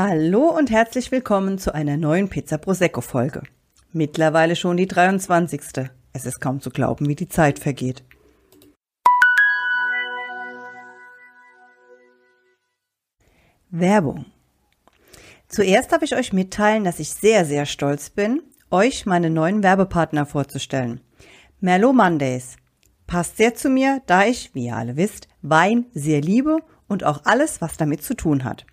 Hallo und herzlich willkommen zu einer neuen Pizza Prosecco Folge. Mittlerweile schon die 23. Es ist kaum zu glauben, wie die Zeit vergeht. Werbung. Zuerst darf ich euch mitteilen, dass ich sehr, sehr stolz bin, euch meine neuen Werbepartner vorzustellen. Merlot Mondays. Passt sehr zu mir, da ich, wie ihr alle wisst, Wein sehr liebe und auch alles, was damit zu tun hat.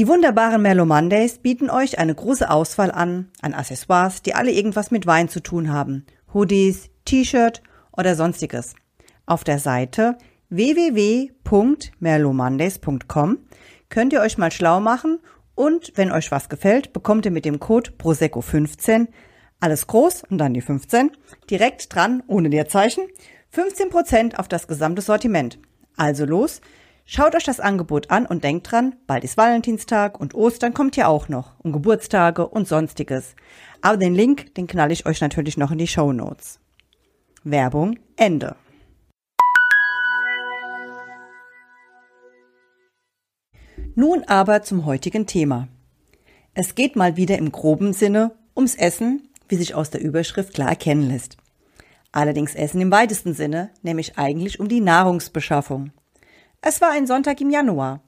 Die wunderbaren Merlot Mondays bieten euch eine große Auswahl an, an Accessoires, die alle irgendwas mit Wein zu tun haben. Hoodies, T-Shirt oder sonstiges. Auf der Seite www.merlomondays.com könnt ihr euch mal schlau machen und wenn euch was gefällt, bekommt ihr mit dem Code Prosecco15 alles groß und dann die 15 direkt dran, ohne Leerzeichen, 15% auf das gesamte Sortiment. Also los, Schaut euch das Angebot an und denkt dran, bald ist Valentinstag und Ostern kommt ja auch noch und Geburtstage und sonstiges. Aber den Link, den knall ich euch natürlich noch in die Show Notes. Werbung Ende. Nun aber zum heutigen Thema. Es geht mal wieder im groben Sinne ums Essen, wie sich aus der Überschrift klar erkennen lässt. Allerdings Essen im weitesten Sinne, nämlich eigentlich um die Nahrungsbeschaffung. Es war ein Sonntag im Januar.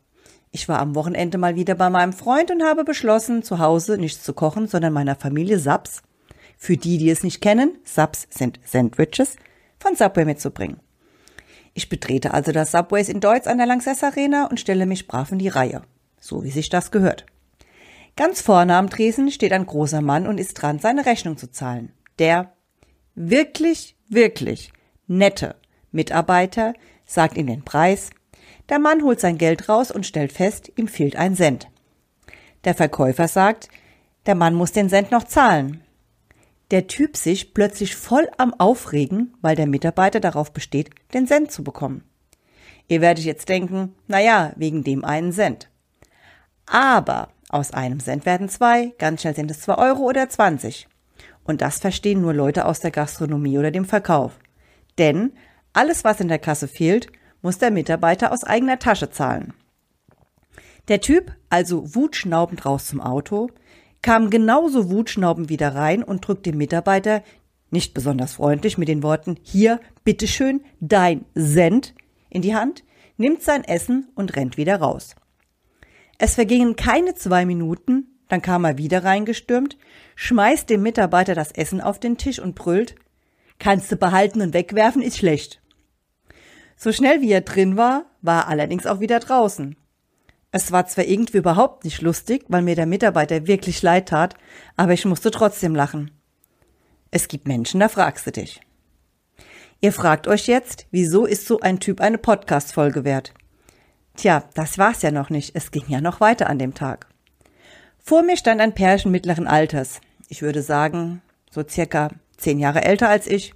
Ich war am Wochenende mal wieder bei meinem Freund und habe beschlossen, zu Hause nichts zu kochen, sondern meiner Familie Subs, für die, die es nicht kennen, Subs sind Sandwiches, von Subway mitzubringen. Ich betrete also das Subways in Deutsch an der Lanxess Arena und stelle mich brav in die Reihe, so wie sich das gehört. Ganz vorne am Tresen steht ein großer Mann und ist dran, seine Rechnung zu zahlen. Der wirklich, wirklich nette Mitarbeiter sagt ihm den Preis, der Mann holt sein Geld raus und stellt fest, ihm fehlt ein Cent. Der Verkäufer sagt, der Mann muss den Cent noch zahlen. Der Typ sich plötzlich voll am Aufregen, weil der Mitarbeiter darauf besteht, den Cent zu bekommen. Ihr werdet jetzt denken, na ja, wegen dem einen Cent. Aber aus einem Cent werden zwei, ganz schnell sind es zwei Euro oder zwanzig. Und das verstehen nur Leute aus der Gastronomie oder dem Verkauf. Denn alles, was in der Kasse fehlt, muss der Mitarbeiter aus eigener Tasche zahlen. Der Typ, also wutschnaubend raus zum Auto, kam genauso wutschnaubend wieder rein und drückt dem Mitarbeiter, nicht besonders freundlich, mit den Worten, hier, bitteschön, dein Cent in die Hand, nimmt sein Essen und rennt wieder raus. Es vergingen keine zwei Minuten, dann kam er wieder reingestürmt, schmeißt dem Mitarbeiter das Essen auf den Tisch und brüllt, kannst du behalten und wegwerfen, ist schlecht. So schnell wie er drin war, war er allerdings auch wieder draußen. Es war zwar irgendwie überhaupt nicht lustig, weil mir der Mitarbeiter wirklich leid tat, aber ich musste trotzdem lachen. Es gibt Menschen, da fragst du dich. Ihr fragt euch jetzt, wieso ist so ein Typ eine Podcast-Folge wert? Tja, das war's ja noch nicht. Es ging ja noch weiter an dem Tag. Vor mir stand ein Pärchen mittleren Alters. Ich würde sagen, so circa zehn Jahre älter als ich.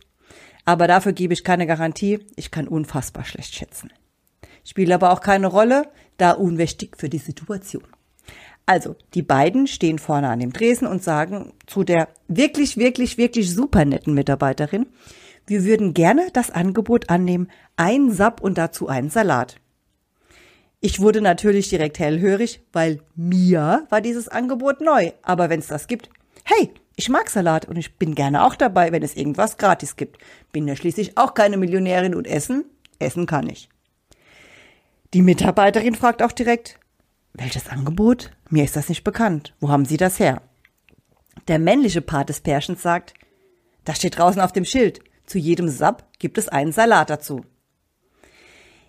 Aber dafür gebe ich keine Garantie. Ich kann unfassbar schlecht schätzen. Spielt aber auch keine Rolle, da unwichtig für die Situation. Also, die beiden stehen vorne an dem Dresen und sagen zu der wirklich, wirklich, wirklich super netten Mitarbeiterin, wir würden gerne das Angebot annehmen, ein Sapp und dazu einen Salat. Ich wurde natürlich direkt hellhörig, weil mir war dieses Angebot neu. Aber wenn es das gibt, hey, ich mag Salat und ich bin gerne auch dabei, wenn es irgendwas gratis gibt. Bin ja schließlich auch keine Millionärin und essen, essen kann ich. Die Mitarbeiterin fragt auch direkt, welches Angebot? Mir ist das nicht bekannt. Wo haben Sie das her? Der männliche Part des Pärchens sagt, das steht draußen auf dem Schild. Zu jedem Sub gibt es einen Salat dazu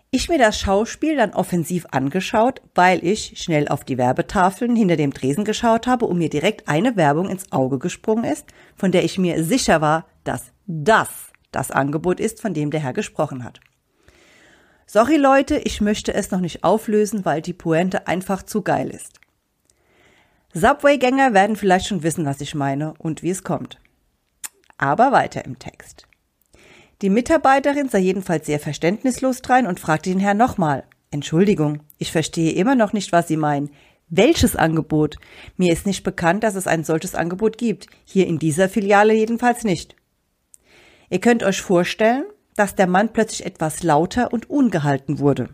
ich mir das Schauspiel dann offensiv angeschaut, weil ich schnell auf die Werbetafeln hinter dem Tresen geschaut habe und mir direkt eine Werbung ins Auge gesprungen ist, von der ich mir sicher war, dass das das Angebot ist, von dem der Herr gesprochen hat. Sorry Leute, ich möchte es noch nicht auflösen, weil die Pointe einfach zu geil ist. Subway-Gänger werden vielleicht schon wissen, was ich meine und wie es kommt. Aber weiter im Text. Die Mitarbeiterin sah jedenfalls sehr verständnislos drein und fragte den Herrn nochmal. Entschuldigung, ich verstehe immer noch nicht, was Sie meinen. Welches Angebot? Mir ist nicht bekannt, dass es ein solches Angebot gibt. Hier in dieser Filiale jedenfalls nicht. Ihr könnt euch vorstellen, dass der Mann plötzlich etwas lauter und ungehalten wurde.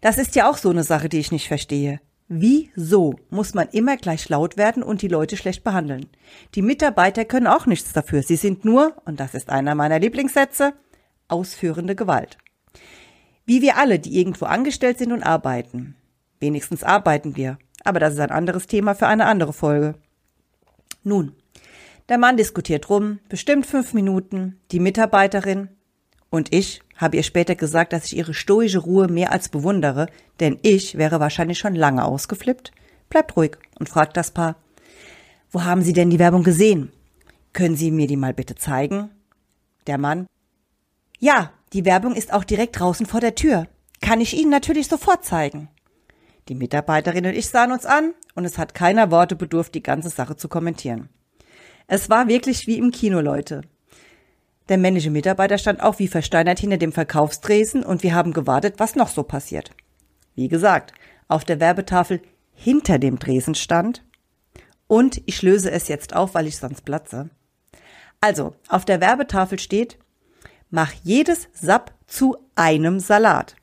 Das ist ja auch so eine Sache, die ich nicht verstehe. Wieso muss man immer gleich laut werden und die Leute schlecht behandeln? Die Mitarbeiter können auch nichts dafür. Sie sind nur, und das ist einer meiner Lieblingssätze, ausführende Gewalt. Wie wir alle, die irgendwo angestellt sind und arbeiten. Wenigstens arbeiten wir. Aber das ist ein anderes Thema für eine andere Folge. Nun, der Mann diskutiert rum, bestimmt fünf Minuten, die Mitarbeiterin und ich habe ihr später gesagt, dass ich ihre stoische Ruhe mehr als bewundere, denn ich wäre wahrscheinlich schon lange ausgeflippt. Bleibt ruhig und fragt das Paar. Wo haben Sie denn die Werbung gesehen? Können Sie mir die mal bitte zeigen? Der Mann. Ja, die Werbung ist auch direkt draußen vor der Tür. Kann ich Ihnen natürlich sofort zeigen. Die Mitarbeiterin und ich sahen uns an und es hat keiner Worte bedurft, die ganze Sache zu kommentieren. Es war wirklich wie im Kino, Leute. Der männliche Mitarbeiter stand auch wie versteinert hinter dem Verkaufstresen und wir haben gewartet, was noch so passiert. Wie gesagt, auf der Werbetafel hinter dem Tresen stand und ich löse es jetzt auf, weil ich sonst platze. Also, auf der Werbetafel steht, mach jedes Sap zu einem Salat.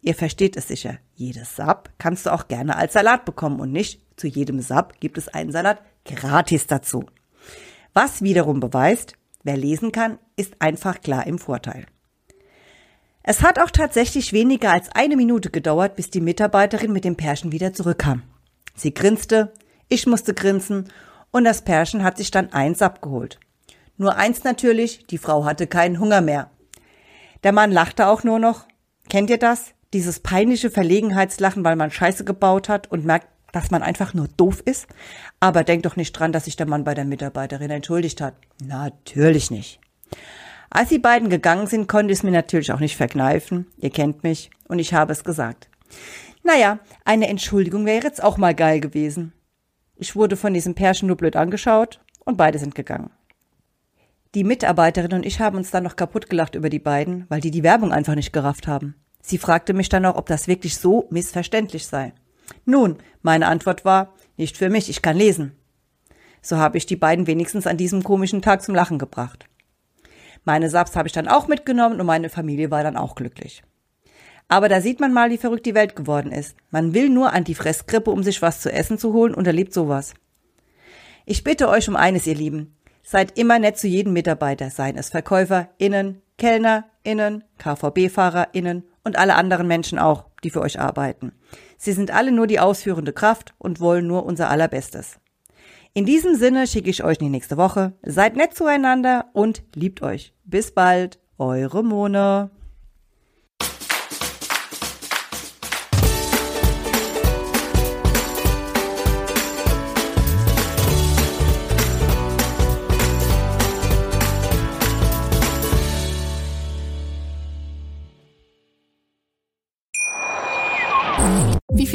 Ihr versteht es sicher. Jedes Sap kannst du auch gerne als Salat bekommen und nicht zu jedem Sap gibt es einen Salat gratis dazu. Was wiederum beweist, Wer lesen kann, ist einfach klar im Vorteil. Es hat auch tatsächlich weniger als eine Minute gedauert, bis die Mitarbeiterin mit dem Pärchen wieder zurückkam. Sie grinste, ich musste grinsen und das Pärchen hat sich dann eins abgeholt. Nur eins natürlich, die Frau hatte keinen Hunger mehr. Der Mann lachte auch nur noch. Kennt ihr das? Dieses peinliche Verlegenheitslachen, weil man Scheiße gebaut hat und merkt, dass man einfach nur doof ist. Aber denkt doch nicht dran, dass sich der Mann bei der Mitarbeiterin entschuldigt hat. Natürlich nicht. Als die beiden gegangen sind, konnte ich es mir natürlich auch nicht verkneifen. Ihr kennt mich und ich habe es gesagt. Naja, eine Entschuldigung wäre jetzt auch mal geil gewesen. Ich wurde von diesem Pärchen nur blöd angeschaut und beide sind gegangen. Die Mitarbeiterin und ich haben uns dann noch kaputt gelacht über die beiden, weil die die Werbung einfach nicht gerafft haben. Sie fragte mich dann auch, ob das wirklich so missverständlich sei. Nun, meine Antwort war, nicht für mich, ich kann lesen. So habe ich die beiden wenigstens an diesem komischen Tag zum Lachen gebracht. Meine Saps habe ich dann auch mitgenommen und meine Familie war dann auch glücklich. Aber da sieht man mal, wie verrückt die Welt geworden ist. Man will nur an die Fressgrippe, um sich was zu essen zu holen und erlebt sowas. Ich bitte euch um eines, ihr Lieben. Seid immer nett zu jedem Mitarbeiter, seien es VerkäuferInnen, KellnerInnen, KVB-FahrerInnen und alle anderen Menschen auch, die für euch arbeiten. Sie sind alle nur die ausführende Kraft und wollen nur unser allerbestes. In diesem Sinne schicke ich euch in die nächste Woche. Seid nett zueinander und liebt euch. Bis bald, eure Mona.